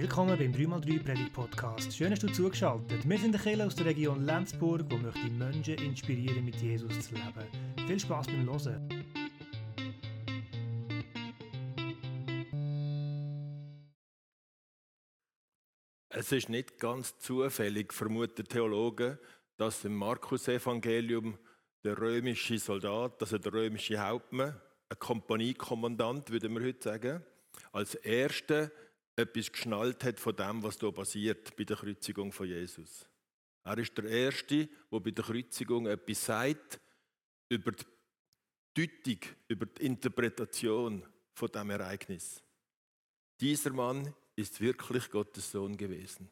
Willkommen beim 3x3 Predigt Podcast. Schön, dass du zugeschaltet. Wir sind der Kirche aus der Region Lenzburg, wo möchte Menschen inspirieren, mit Jesus zu leben. Viel Spaß beim Hören. Es ist nicht ganz zufällig, vermuten Theologen, dass im Markus-Evangelium der römische Soldat, also der römische Hauptmann, ein Kompaniekommandant, würde man heute sagen, als erster etwas geschnallt hat von dem, was hier passiert bei der Kreuzigung von Jesus. Er ist der Erste, der bei der Kreuzigung etwas sagt über die Deutung, über die Interpretation von dem Ereignis. Dieser Mann ist wirklich Gottes Sohn gewesen.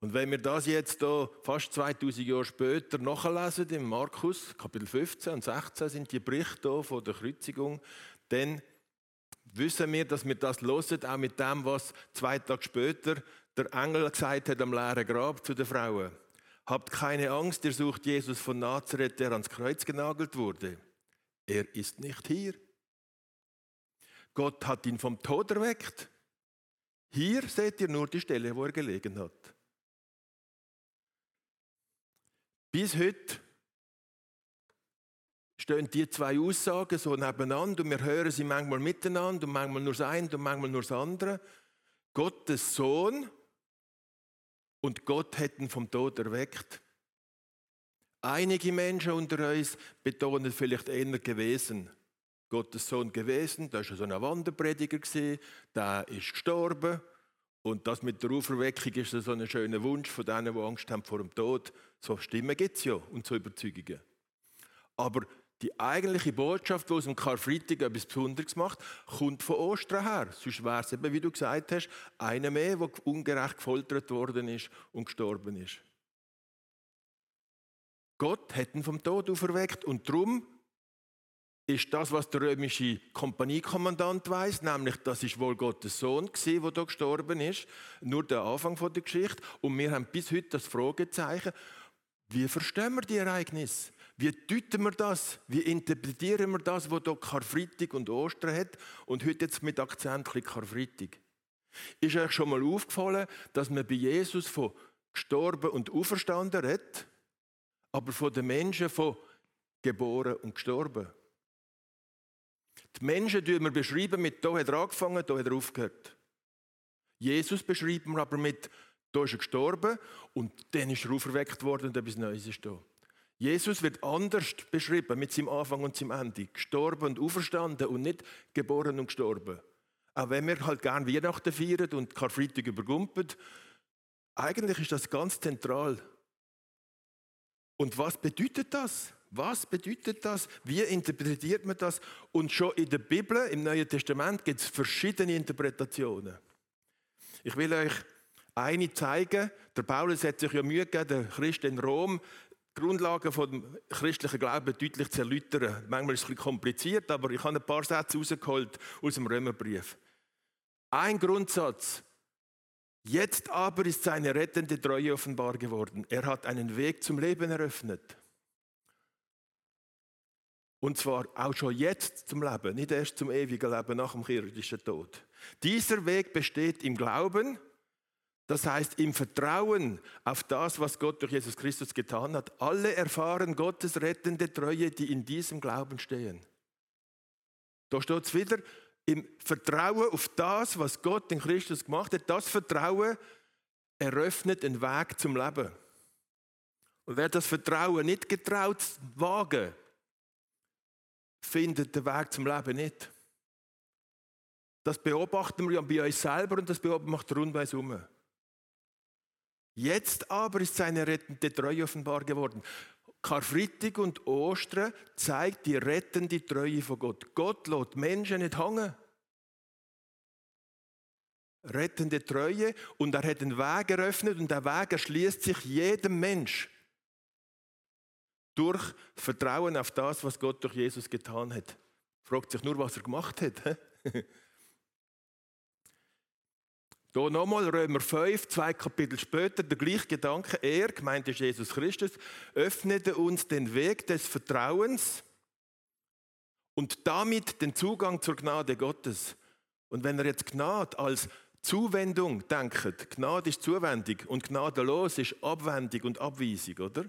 Und wenn wir das jetzt hier fast 2000 Jahre später nachlesen, im Markus, Kapitel 15 und 16 sind die Berichte von der Kreuzigung, dann wissen wir, dass wir das hören, auch mit dem, was zwei Tage später der Engel gesagt hat am leeren Grab zu den Frauen. Habt keine Angst, ihr sucht Jesus von Nazareth, der ans Kreuz genagelt wurde. Er ist nicht hier. Gott hat ihn vom Tod erweckt. Hier seht ihr nur die Stelle, wo er gelegen hat. Bis heute stehen die zwei Aussagen so nebeneinander und wir hören sie manchmal miteinander und manchmal nur das eine und manchmal nur das andere. Gottes Sohn und Gott hätten vom Tod erweckt. Einige Menschen unter uns betonen vielleicht eher gewesen. Gottes Sohn gewesen, da war so ein Wanderprediger, der ist gestorben. Und das mit der Auferweckung ist so ein schöner Wunsch von denen, die Angst haben vor dem Tod. So Stimmen gibt es ja und so Überzeugungen. Aber die eigentliche Botschaft, die aus dem Karfreitag etwas Besonderes macht, kommt von Ostern her. Sonst wäre es eben, wie du gesagt hast, einer mehr, der ungerecht gefoltert worden ist und gestorben ist. Gott hat ihn vom Tod auferweckt und darum ist das, was der römische Kompaniekommandant weiß, nämlich das ist wohl Gottes Sohn gewesen, der da gestorben ist, nur der Anfang der Geschichte. Und wir haben bis heute das Fragezeichen: Wie verstehen wir die Ereignisse? Wie deuten wir das? Wie interpretieren wir das, was hier Karfreitag und Ostern hat und heute jetzt mit Akzent Karfreitag? Ist euch schon mal aufgefallen, dass man bei Jesus von gestorben und auferstanden redet, aber von den Menschen von geboren und gestorben? Die Menschen beschreiben wir beschreiben mit, da hat er angefangen, da hat er aufgehört. Jesus beschreiben wir aber mit, da ist er gestorben und dann ist er auferweckt worden und etwas Neues ist da. Jesus wird anders beschrieben mit seinem Anfang und seinem Ende. Gestorben und auferstanden und nicht geboren und gestorben. Auch wenn wir halt gern Weihnachten feiern und Karfreitag übergumpen, eigentlich ist das ganz zentral. Und was bedeutet das? Was bedeutet das? Wie interpretiert man das? Und schon in der Bibel, im Neuen Testament, gibt es verschiedene Interpretationen. Ich will euch eine zeigen. Der Paulus hat sich ja Mühe gegeben, der Christ in Rom, Grundlagen des christlichen Glaubens deutlich zu erläutern. Manchmal ist es ein bisschen kompliziert, aber ich habe ein paar Sätze rausgeholt aus dem Römerbrief. Ein Grundsatz. Jetzt aber ist seine rettende Treue offenbar geworden. Er hat einen Weg zum Leben eröffnet. Und zwar auch schon jetzt zum Leben, nicht erst zum ewigen Leben nach dem irdischen Tod. Dieser Weg besteht im Glauben, das heißt im Vertrauen auf das, was Gott durch Jesus Christus getan hat. Alle erfahren Gottes rettende Treue, die in diesem Glauben stehen. Da steht es wieder, im Vertrauen auf das, was Gott in Christus gemacht hat. Das Vertrauen eröffnet einen Weg zum Leben. Und wer das Vertrauen nicht getraut wagen, findet den Weg zum Leben nicht. Das beobachten wir ja bei uns selber und das beobachten wir rundherum. Jetzt aber ist seine rettende Treue offenbar geworden. Karfreitag und Ostern zeigt die rettende Treue von Gott. Gott lässt Menschen nicht hängen. Rettende Treue und er hat einen Weg eröffnet und der Weg erschließt sich jedem Mensch. Durch Vertrauen auf das, was Gott durch Jesus getan hat. Fragt sich nur, was er gemacht hat. Hier nochmal Römer 5, zwei Kapitel später, der gleiche Gedanke. Er, gemeint ist Jesus Christus, öffnete uns den Weg des Vertrauens und damit den Zugang zur Gnade Gottes. Und wenn er jetzt Gnade als Zuwendung denken, Gnade ist Zuwendung und gnadenlos ist Abwendung und Abweisung, oder?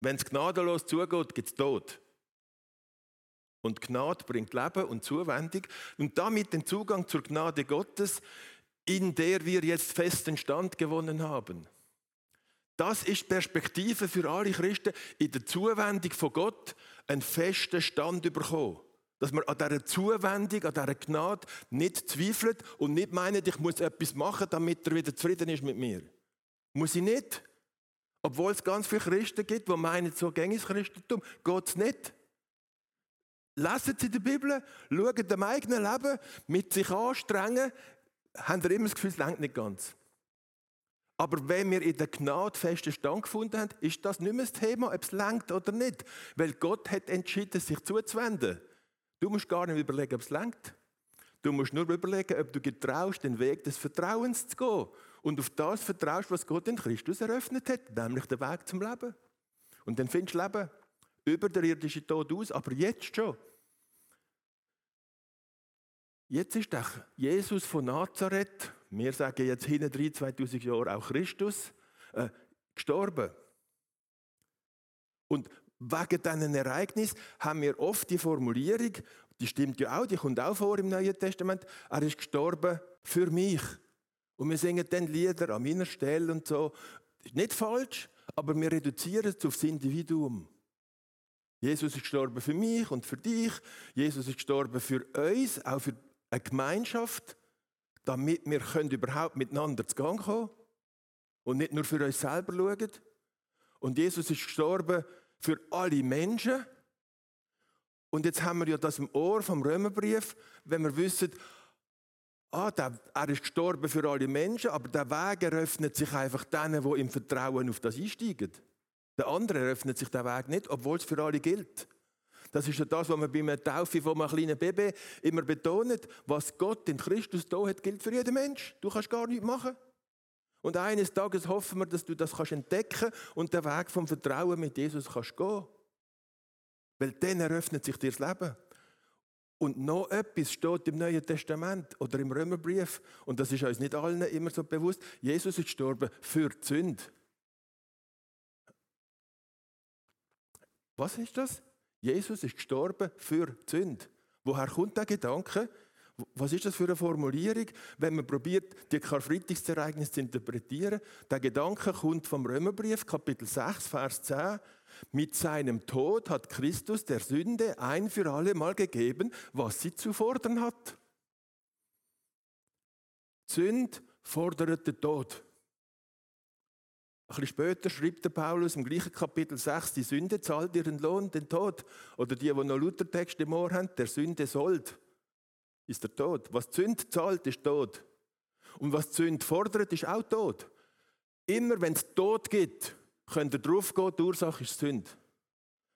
Wenn es gnadenlos zugeht, gibt es Tod. Und Gnade bringt Leben und Zuwendung und damit den Zugang zur Gnade Gottes, in der wir jetzt festen Stand gewonnen haben. Das ist Perspektive für alle Christen, in der Zuwendung von Gott einen festen Stand bekommen. Dass man an dieser Zuwendung, an dieser Gnade nicht zweifelt und nicht meint, ich muss etwas machen, damit er wieder zufrieden ist mit mir. Muss ich nicht. Obwohl es ganz viele Christen gibt, die meinen, so gängiges Christentum, geht es nicht. Lesen Sie die Bibel, schauen dem eigenen Leben, mit sich anstrengen, haben Sie immer das Gefühl, es längt nicht ganz. Aber wenn wir in der Gnade festen Stand gefunden haben, ist das nicht mehr das Thema, ob es längt oder nicht. Weil Gott hat entschieden, sich zuzuwenden. Du musst gar nicht überlegen, ob es längt. Du musst nur überlegen, ob du getraust, den Weg des Vertrauens zu gehen. Und auf das vertraust, was Gott in Christus eröffnet hat, nämlich den Weg zum Leben. Und dann findest du Leben über der irdische Tod aus, aber jetzt schon. Jetzt ist der Jesus von Nazareth, wir sagen jetzt hinten drin 2000 Jahre auch Christus, äh, gestorben. Und wegen diesen Ereignis haben wir oft die Formulierung, die stimmt ja auch, die kommt auch vor im Neuen Testament, er ist gestorben für mich. Und wir singen dann Lieder an meiner Stelle und so. Das ist nicht falsch, aber wir reduzieren es aufs Individuum. Jesus ist gestorben für mich und für dich. Jesus ist gestorben für uns, auch für eine Gemeinschaft, damit wir können überhaupt miteinander zu Gang kommen und nicht nur für uns selber schauen. Und Jesus ist gestorben für alle Menschen. Und jetzt haben wir ja das im Ohr vom Römerbrief, wenn wir wissen, ah, der, er ist gestorben für alle Menschen, aber der Weg eröffnet sich einfach denen, die im Vertrauen auf das einsteigen. Der andere eröffnet sich der Weg nicht, obwohl es für alle gilt. Das ist ja das, was man bei einer Taufe von einem kleinen Baby immer betont. Was Gott in Christus da hat, gilt für jeden Mensch. Du kannst gar nichts machen. Und eines Tages hoffen wir, dass du das kannst entdecken und den Weg vom Vertrauen mit Jesus kannst gehen. Weil dann eröffnet sich dir das Leben. Und noch etwas steht im Neuen Testament oder im Römerbrief, und das ist uns nicht allen immer so bewusst, Jesus ist gestorben für die Sünde. Was ist das? Jesus ist gestorben für die Sünde. Woher kommt der Gedanke? Was ist das für eine Formulierung, wenn man probiert, die Karfreitagsereignisse zu interpretieren? Der Gedanke kommt vom Römerbrief, Kapitel 6, Vers 10. Mit seinem Tod hat Christus der Sünde ein für alle Mal gegeben, was sie zu fordern hat. Sünd fordert den Tod. Ein bisschen später schreibt der Paulus im gleichen Kapitel 6, die Sünde zahlt ihren Lohn, den Tod. Oder die, die noch Luthertext im Ohr haben, der Sünde sollt, ist der Tod. Was Sünde zahlt, ist Tod. Und was Sünde fordert, ist auch Tod. Immer wenn es Tod gibt, könnt ihr drauf gehen, die Ursache ist Sünde.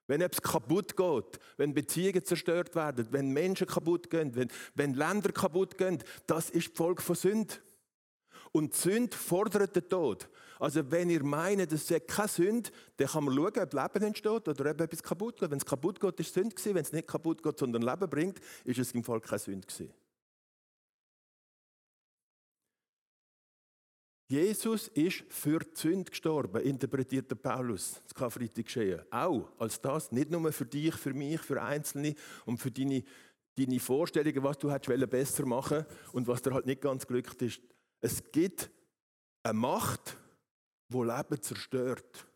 Wenn etwas kaputt geht, wenn Beziehungen zerstört werden, wenn Menschen kaputt gehen, wenn, wenn Länder kaputt gehen, das ist die Folge von Sünde. Und Sünde fordert den Tod. Also wenn ihr meint, es sei keine Sünde, dann kann man schauen, ob Leben entsteht oder ob etwas kaputt geht. Wenn es kaputt geht, ist es Sünde gewesen. Wenn es nicht kaputt geht, sondern Leben bringt, ist es im Fall keine Sünde gewesen. Jesus ist für die Sünde gestorben, interpretiert Paulus, das Karfreitag geschehen. Auch als das, nicht nur für dich, für mich, für Einzelne und für deine, deine Vorstellungen, was du hättest besser machen und was dir halt nicht ganz glückt ist. Es gibt eine Macht, die Leben zerstört.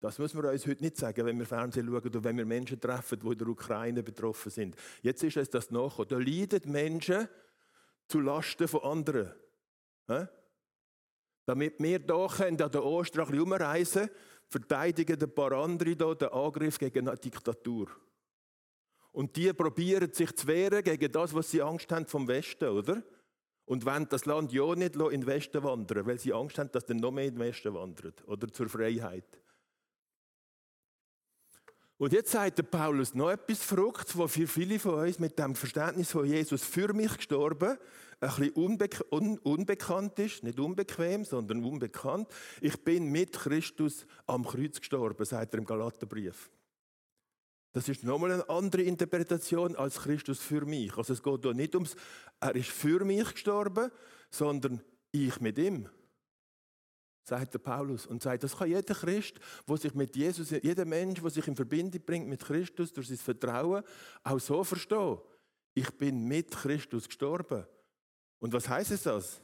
Das müssen wir uns heute nicht sagen, wenn wir Fernsehen schauen oder wenn wir Menschen treffen, die in der Ukraine betroffen sind. Jetzt ist es das nachgekommen. Da leiden Menschen zu Lasten von anderen. Damit wir hier an der Ostern herumreisen verteidigen ein paar andere hier den Angriff gegen eine Diktatur. Und die probieren sich zu wehren gegen das, was sie Angst haben vom Westen, oder? Und wollen das Land ja nicht in den Westen wandern, weil sie Angst haben, dass dann noch mehr in den Westen wandert oder zur Freiheit. Und jetzt sagt der Paulus noch etwas Verrücktes, was für viele von uns mit dem Verständnis von Jesus für mich gestorben ein bisschen unbe un unbekannt ist. Nicht unbequem, sondern unbekannt. Ich bin mit Christus am Kreuz gestorben, sagt er im Galaterbrief. Das ist nochmal eine andere Interpretation als Christus für mich. Also es geht hier nicht ums, er ist für mich gestorben, sondern ich mit ihm. Sagt der Paulus. Und sagt, das kann jeder Christ, der sich mit Jesus, jeder Mensch, der sich in Verbindung bringt mit Christus durch sein Vertrauen, auch so verstehen. Ich bin mit Christus gestorben. Und was heißt es das?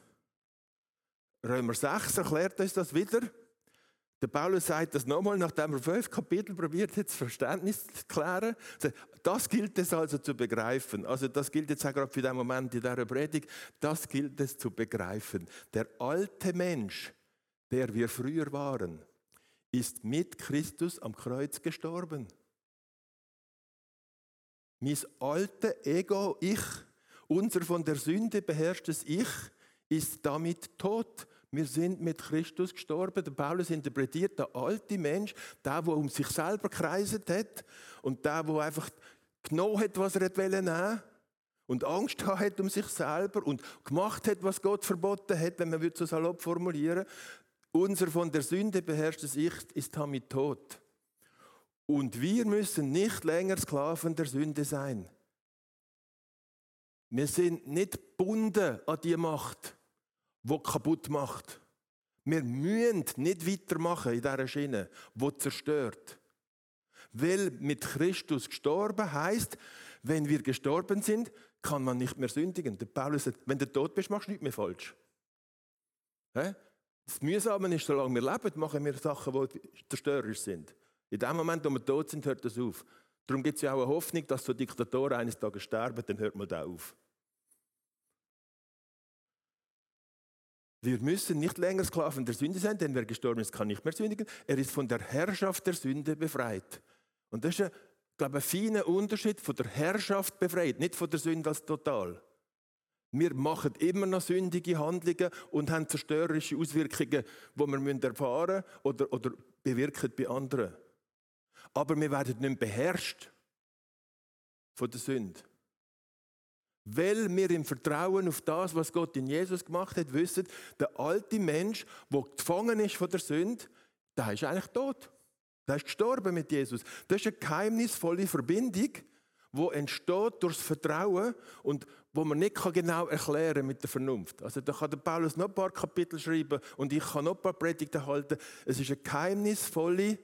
Römer 6 erklärt uns das wieder. Der Paulus sagt das nochmal, nachdem er fünf Kapitel probiert hat, das Verständnis zu klären. Das gilt es also zu begreifen. Also das gilt jetzt auch gerade für den Moment in dieser Predigt. Das gilt es zu begreifen. Der alte Mensch, der wir früher waren, ist mit Christus am Kreuz gestorben. Mein alte Ego, ich, unser von der Sünde beherrschtes Ich, ist damit tot. Wir sind mit Christus gestorben. Der Paulus interpretiert der alte Mensch, der, der um sich selber kreiset hat und der, der einfach genommen hat, was er nehmen wollte und Angst hat um sich selber und gemacht hat, was Gott verboten hat, wenn man so salopp formulieren Unser von der Sünde beherrschtes Ich ist damit tot. Und wir müssen nicht länger Sklaven der Sünde sein. Wir sind nicht gebunden an die Macht wo kaputt macht. Wir müssen nicht weitermachen in dieser Schiene, wo zerstört. Weil mit Christus gestorben heißt, wenn wir gestorben sind, kann man nicht mehr sündigen. Der Paulus sagt, wenn du tot bist, machst du nichts mehr falsch. Das Mühsame ist, solange wir leben, machen wir Sachen, die zerstörerisch sind. In dem Moment, wo wir tot sind, hört das auf. Darum gibt es ja auch eine Hoffnung, dass so Diktatoren eines Tages sterben, dann hört man da auf. Wir müssen nicht länger Sklaven der Sünde sein, denn wer gestorben ist, kann nicht mehr sündigen. Er ist von der Herrschaft der Sünde befreit. Und das ist, ein, glaube ich, ein feiner Unterschied von der Herrschaft befreit, nicht von der Sünde als total. Wir machen immer noch sündige Handlungen und haben zerstörerische Auswirkungen, die wir erfahren oder, oder bewirken bei anderen. Aber wir werden nicht beherrscht von der Sünde. Weil wir im Vertrauen auf das, was Gott in Jesus gemacht hat, wissen, der alte Mensch, der gefangen ist von der Sünde, der ist eigentlich tot. Der ist gestorben mit Jesus. Das ist eine geheimnisvolle Verbindung, die entsteht durch das Vertrauen und wo man nicht genau erklären mit der Vernunft. Also da kann der Paulus noch ein paar Kapitel schreiben und ich kann noch ein paar Predigten halten. Es ist eine geheimnisvolle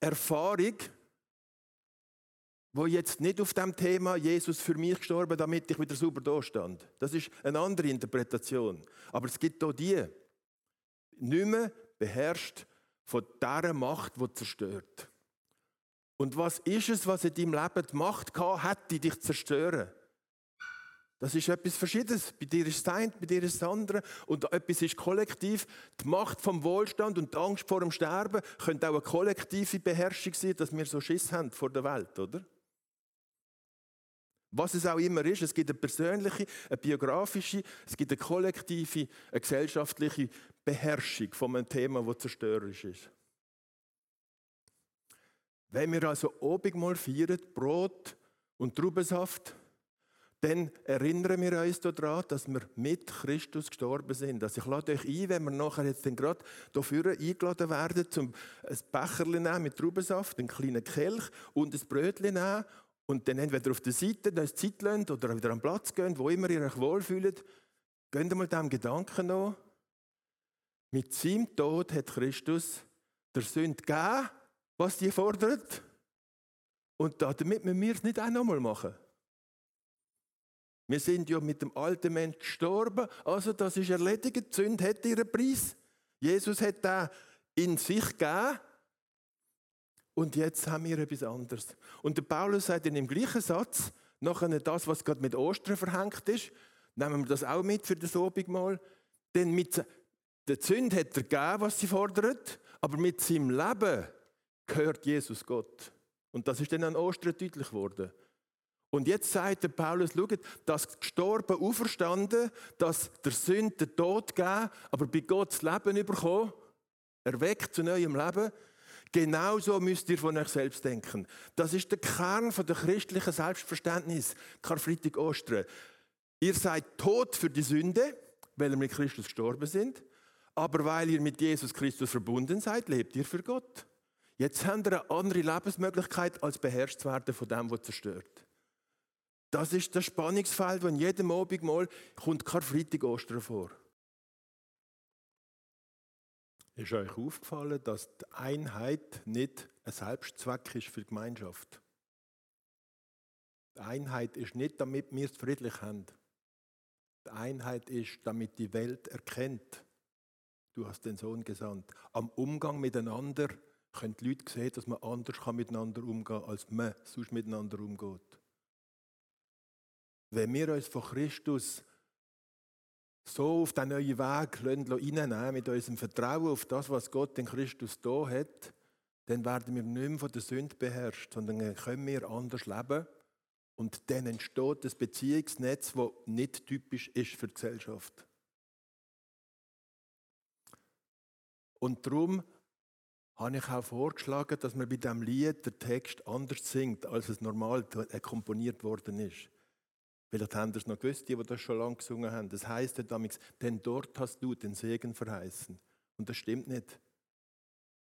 Erfahrung, wo jetzt nicht auf dem Thema Jesus für mich gestorben, damit ich wieder sauber da stand. Das ist eine andere Interpretation. Aber es gibt auch die, nicht mehr beherrscht von dieser Macht, die zerstört. Und was ist es, was in deinem Leben die Macht gehabt hat, die dich zerstören? Das ist etwas Verschiedenes. Bei dir ist das eine, bei dir ist das andere. Und etwas ist kollektiv. Die Macht vom Wohlstand und die Angst vor dem Sterben könnte auch eine kollektive Beherrschung sein, dass wir so Schiss haben vor der Welt, oder? Was es auch immer ist, es gibt eine persönliche, eine biografische, es gibt eine kollektive, eine gesellschaftliche Beherrschung von einem Thema, das zerstörerisch ist. Wenn wir also obig mal feiern, Brot und Traubensaft, dann erinnern wir uns daran, dass wir mit Christus gestorben sind. Also ich lade euch ein, wenn wir nachher jetzt gerade dafür eingeladen werden, zum ein Becherchen mit Traubensaft, einen kleinen Kelch und ein Brötchen nehmen und dann entweder auf der Seite, da ist Zeit lasst, oder wieder am Platz gehen, wo immer ihr euch wohlfühlt, geht mal dem Gedanken nach. Mit seinem Tod hat Christus der Sünde gegeben, was die fordert. Und damit müssen wir es nicht auch nochmal machen. Wir sind ja mit dem alten Mensch gestorben, also das ist erledigt. Die Sünde hat ihren Preis. Jesus hat da in sich gegeben und jetzt haben wir etwas anderes. Und der Paulus sagt in dem gleichen Satz, nachher das, was gerade mit Ostern verhängt ist, nehmen wir das auch mit für das Obigmal. Denn mit der Sünde hat er gegeben, was sie fordert, aber mit seinem Leben gehört Jesus Gott. Und das ist dann an Ostern deutlich geworden. Und jetzt sagt der Paulus, schaut, das gestorben, auferstanden, dass der Sünde den Tod gegeben, aber bei Gott das Leben bekommen, erweckt zu neuem Leben, Genauso müsst ihr von euch selbst denken. Das ist der Kern von der christlichen Selbstverständnis. Karfreitag Ostern. Ihr seid tot für die Sünde, weil ihr mit Christus gestorben sind. Aber weil ihr mit Jesus Christus verbunden seid, lebt ihr für Gott. Jetzt haben wir eine andere Lebensmöglichkeit, als beherrscht zu werden von dem, was zerstört. Das ist das Spannungsfeld, wo in jedem Abendmahl kommt Karfreitag Ostern vor. Ist euch aufgefallen, dass die Einheit nicht ein Selbstzweck ist für die Gemeinschaft? Die Einheit ist nicht, damit wir es friedlich haben. Die Einheit ist, damit die Welt erkennt, du hast den Sohn gesandt. Am Umgang miteinander können die Leute sehen, dass man anders miteinander umgehen kann, als man sonst miteinander umgeht. Wenn wir uns von Christus so auf den neuen Weg reinnehmen, mit unserem Vertrauen auf das, was Gott in Christus da hat, dann werden wir nicht mehr von der Sünde beherrscht, sondern können wir anders leben. Und dann entsteht ein Beziehungsnetz, das nicht typisch ist für die Gesellschaft. Und darum habe ich auch vorgeschlagen, dass man bei diesem Lied den Text anders singt, als es normal komponiert worden ist. Vielleicht haben es noch gewusst, die, die das schon lange gesungen haben. Das heisst damals, denn dort hast du den Segen verheißen. Und das stimmt nicht.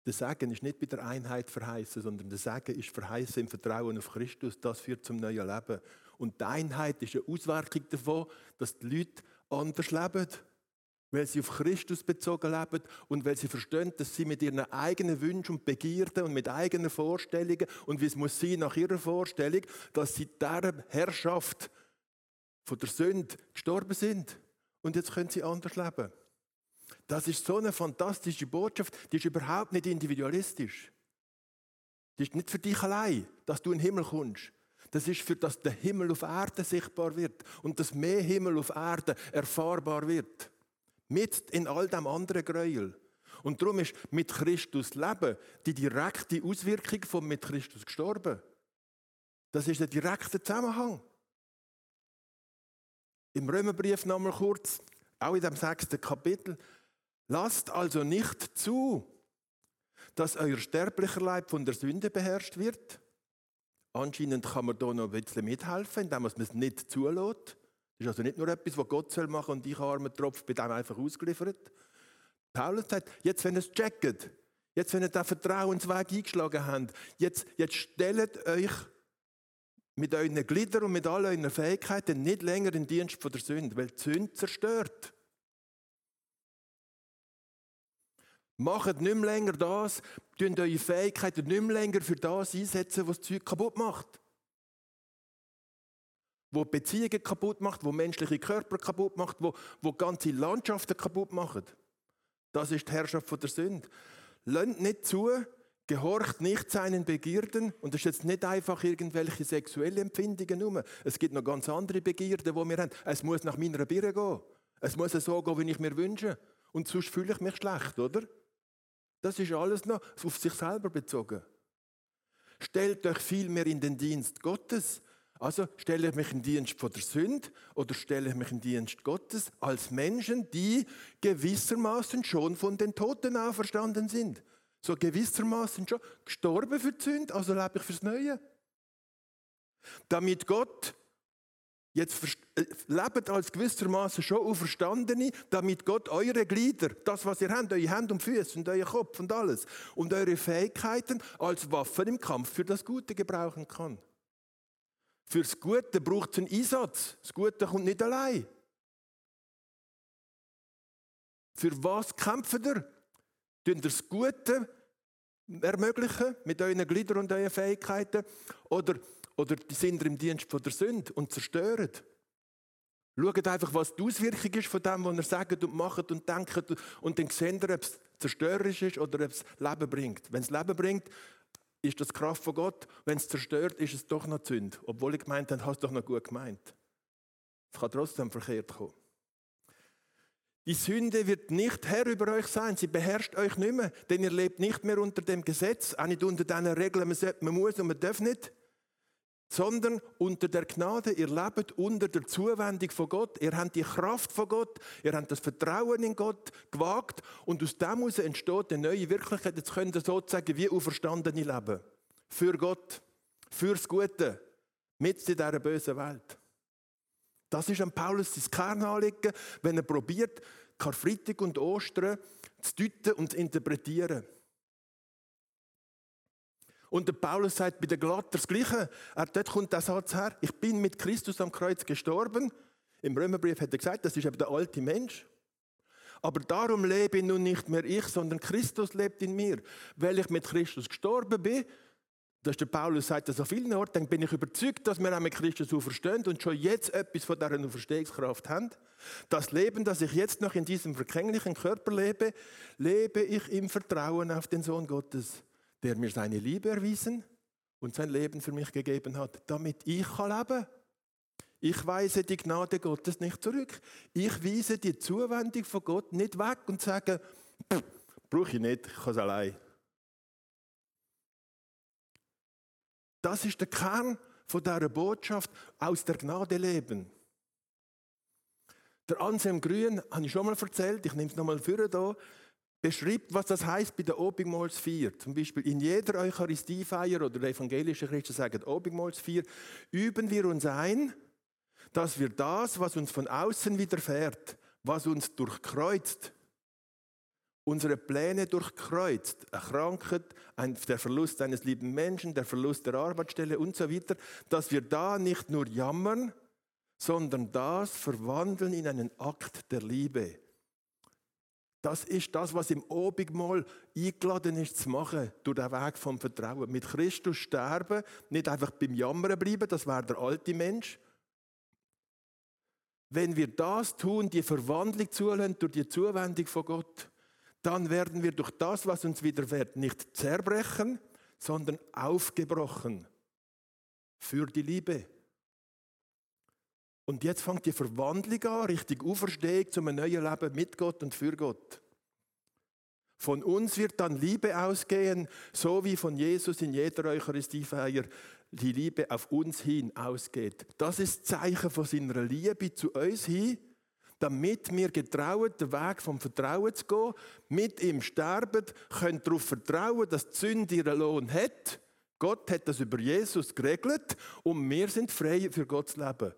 Der Segen ist nicht bei der Einheit verheißen, sondern der Segen ist verheißen im Vertrauen auf Christus. Das führt zum neuen Leben. Und die Einheit ist eine Auswirkung davon, dass die Leute anders leben. Weil sie auf Christus bezogen leben und weil sie verstehen, dass sie mit ihren eigenen Wünschen und Begierden und mit eigenen Vorstellungen und wie es muss sein nach ihrer Vorstellung, dass sie dieser Herrschaft von der Sünde gestorben sind. Und jetzt können sie anders leben. Das ist so eine fantastische Botschaft, die ist überhaupt nicht individualistisch. Die ist nicht für dich allein, dass du in den Himmel kommst. Das ist für dass der Himmel auf Erde sichtbar wird und dass mehr Himmel auf Erde erfahrbar wird. Mit in all dem anderen Gräuel. Und darum ist mit Christus Leben die direkte Auswirkung von mit Christus gestorben. Das ist der direkte Zusammenhang. Im Römerbrief nochmal kurz, auch in dem sechsten Kapitel. Lasst also nicht zu, dass euer sterblicher Leib von der Sünde beherrscht wird. Anscheinend kann man da noch ein bisschen mithelfen, indem man es nicht zulässt. Das ist also nicht nur etwas, was Gott soll machen und ich armer Tropf bin dem einfach ausgeliefert. Paulus sagt, jetzt wenn ihr es checkt, jetzt wenn ihr den Vertrauensweg eingeschlagen habt, jetzt, jetzt stellt euch mit euren Gliedern und mit all euren Fähigkeiten nicht länger in Dienst von der Sünde, weil die Sünde zerstört. Macht nicht mehr länger das, tun eure Fähigkeiten nicht mehr länger für das einsetzen, was das Zeug kaputt macht. Wo Beziehungen kaputt macht, wo menschliche Körper kaputt macht, wo, wo ganze Landschaften kaputt macht. Das ist die Herrschaft von der Sünde. Lasst nicht zu, Gehorcht nicht seinen Begierden. Und das ist jetzt nicht einfach irgendwelche sexuelle Empfindungen nur. Es gibt noch ganz andere Begierden, die wir haben. Es muss nach meiner Birne gehen. Es muss so gehen, wie ich mir wünsche. Und sonst fühle ich mich schlecht, oder? Das ist alles noch auf sich selber bezogen. Stellt euch vielmehr in den Dienst Gottes. Also stelle ich mich in den Dienst von der Sünde oder stelle ich mich in den Dienst Gottes als Menschen, die gewissermaßen schon von den Toten auferstanden sind so gewissermaßen schon gestorben für die Sünde, also lebe ich fürs Neue. Damit Gott jetzt äh, lebt als gewissermaßen schon auferstandene, damit Gott eure Glieder, das was ihr habt, eure Hände und Füße und euer Kopf und alles und eure Fähigkeiten als Waffen im Kampf für das Gute gebrauchen kann. Fürs Gute braucht es einen Einsatz. Das Gute kommt nicht allein. Für was kämpft ihr? Tun das Gute ermöglichen mit euren Gliedern und euren Fähigkeiten? Oder, oder sind ihr im Dienst von der Sünde und zerstören? Schaut einfach, was die Auswirkung ist von dem, was ihr sagt und macht und denkt und dann seht ihr, ob es zerstörerisch ist oder ob es Leben bringt. Wenn es Leben bringt, ist das Kraft von Gott. Wenn es zerstört, ist es doch noch Sünde. Obwohl ich gemeint habe, hast du doch noch gut gemeint. Es kann trotzdem verkehrt kommen. Die Sünde wird nicht Herr über euch sein, sie beherrscht euch nicht mehr, denn ihr lebt nicht mehr unter dem Gesetz, auch nicht unter diesen Regeln, man, man muss und man darf nicht, sondern unter der Gnade. Ihr lebt unter der Zuwendung von Gott, ihr habt die Kraft von Gott, ihr habt das Vertrauen in Gott gewagt und aus dem heraus entsteht eine neue Wirklichkeit. Jetzt könnt ihr sozusagen wie auferstandene leben. Für Gott, fürs Gute, mit in dieser bösen Welt. Das ist an Paulus sein Kernanliegen, wenn er probiert, Karfreitag und Ostern zu deuten und zu interpretieren. Und der Paulus sagt bei den Galater das Gleiche. Er, dort kommt der Satz her, ich bin mit Christus am Kreuz gestorben. Im Römerbrief hat er gesagt, das ist eben der alte Mensch. Aber darum lebe nun nicht mehr ich, sondern Christus lebt in mir. Weil ich mit Christus gestorben bin, dass der Paulus sagt das an vielen Orten, bin ich überzeugt, dass wir mit Christus auferstehen und schon jetzt etwas von dieser Auferstehungskraft haben. Das Leben, das ich jetzt noch in diesem vergänglichen Körper lebe, lebe ich im Vertrauen auf den Sohn Gottes, der mir seine Liebe erwiesen und sein Leben für mich gegeben hat, damit ich kann leben kann. Ich weise die Gnade Gottes nicht zurück. Ich weise die Zuwendung von Gott nicht weg und sage, brauche ich nicht, ich kann es allein. Das ist der Kern von dieser Botschaft aus der Gnade leben. Der Anselm Grün, habe ich schon mal erzählt, ich nehme es nochmal für da, beschreibt, was das heißt bei der Obigmalsfeier. Zum Beispiel in jeder Eucharistiefeier oder der evangelische Christen sagen Obigmalsfeier, üben wir uns ein, dass wir das, was uns von außen widerfährt, was uns durchkreuzt, unsere Pläne durchkreuzt, eine Krankheit, der Verlust eines lieben Menschen, der Verlust der Arbeitsstelle und so weiter, dass wir da nicht nur jammern, sondern das verwandeln in einen Akt der Liebe. Das ist das, was im Obigmal eingeladen ist zu machen, durch den Weg vom Vertrauen. Mit Christus sterben, nicht einfach beim Jammern bleiben, das wäre der alte Mensch. Wenn wir das tun, die Verwandlung zulassen durch die Zuwendung von Gott, dann werden wir durch das, was uns widerfährt, nicht zerbrechen, sondern aufgebrochen für die Liebe. Und jetzt fängt die Verwandlung an, richtig Auferstehung zu einem neuen Leben mit Gott und für Gott. Von uns wird dann Liebe ausgehen, so wie von Jesus in jeder Eucharistiefeier die Liebe auf uns hin ausgeht. Das ist Zeichen von seiner Liebe zu uns hin, damit wir getraut, den Weg vom Vertrauen zu gehen, mit ihm sterben, können darauf vertrauen, dass die Sünde ihren Lohn hat. Gott hat das über Jesus geregelt und wir sind frei für Gott zu leben.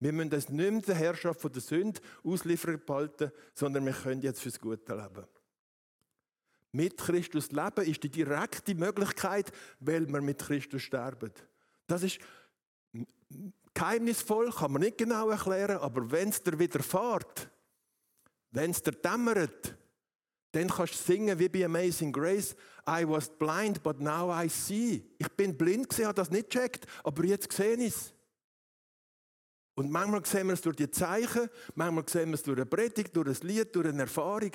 Wir müssen das nicht mehr der Herrschaft der Sünde ausliefern behalten, sondern wir können jetzt fürs Gute leben. Mit Christus leben ist die direkte Möglichkeit, weil wir mit Christus sterben. Das ist geheimnisvoll, kann man nicht genau erklären, aber wenn es dir widerfährt, wenn es dir dämmert, dann kannst du singen wie bei Amazing Grace. I was blind, but now I see. Ich bin blind gesehen, habe das nicht gecheckt, aber jetzt sehe ich es. Und manchmal sehen wir es durch die Zeichen, manchmal sehen wir es durch eine Predigt, durch ein Lied, durch eine Erfahrung.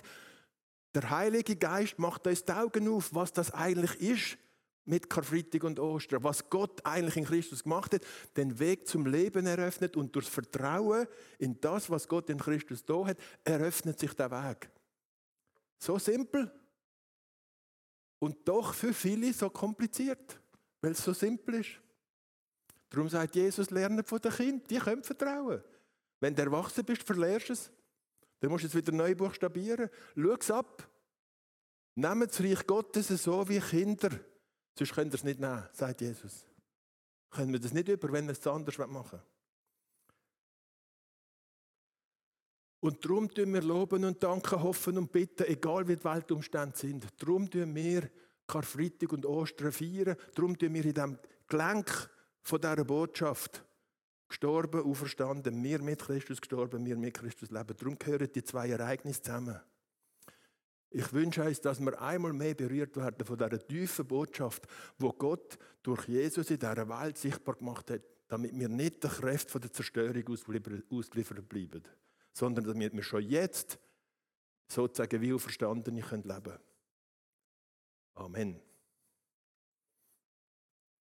Der Heilige Geist macht uns die Augen auf, was das eigentlich ist mit Karfreitag und Ostern, was Gott eigentlich in Christus gemacht hat, den Weg zum Leben eröffnet und durch Vertrauen in das, was Gott in Christus da hat, eröffnet sich der Weg. So simpel und doch für viele so kompliziert, weil es so simpel ist. Darum sagt Jesus, lernen von den Kindern, die können vertrauen. Wenn du erwachsen bist, verlierst du es. Dann musst du es wieder neu buchstabieren. Schau es ab. Nehmt das Reich Gottes so wie Kinder. Sonst könnt ihr es nicht nehmen, sagt Jesus. Können wir das nicht über, wenn wir es anders machen Und darum tun wir loben und danken, hoffen und bitten, egal wie die Weltumstände sind. Darum tun wir Karfreitag und Ostern feiern. Darum tun wir in diesem Gelenk von dieser Botschaft gestorben, auferstanden, wir mit Christus gestorben, wir mit Christus leben. Darum gehören die zwei Ereignisse zusammen. Ich wünsche uns, dass wir einmal mehr berührt werden von dieser tiefen Botschaft, wo Gott durch Jesus in dieser Welt sichtbar gemacht hat, damit wir nicht der Kräfte der Zerstörung ausgeliefert bleiben, sondern damit wir schon jetzt sozusagen wie auferstandene leben können. Amen.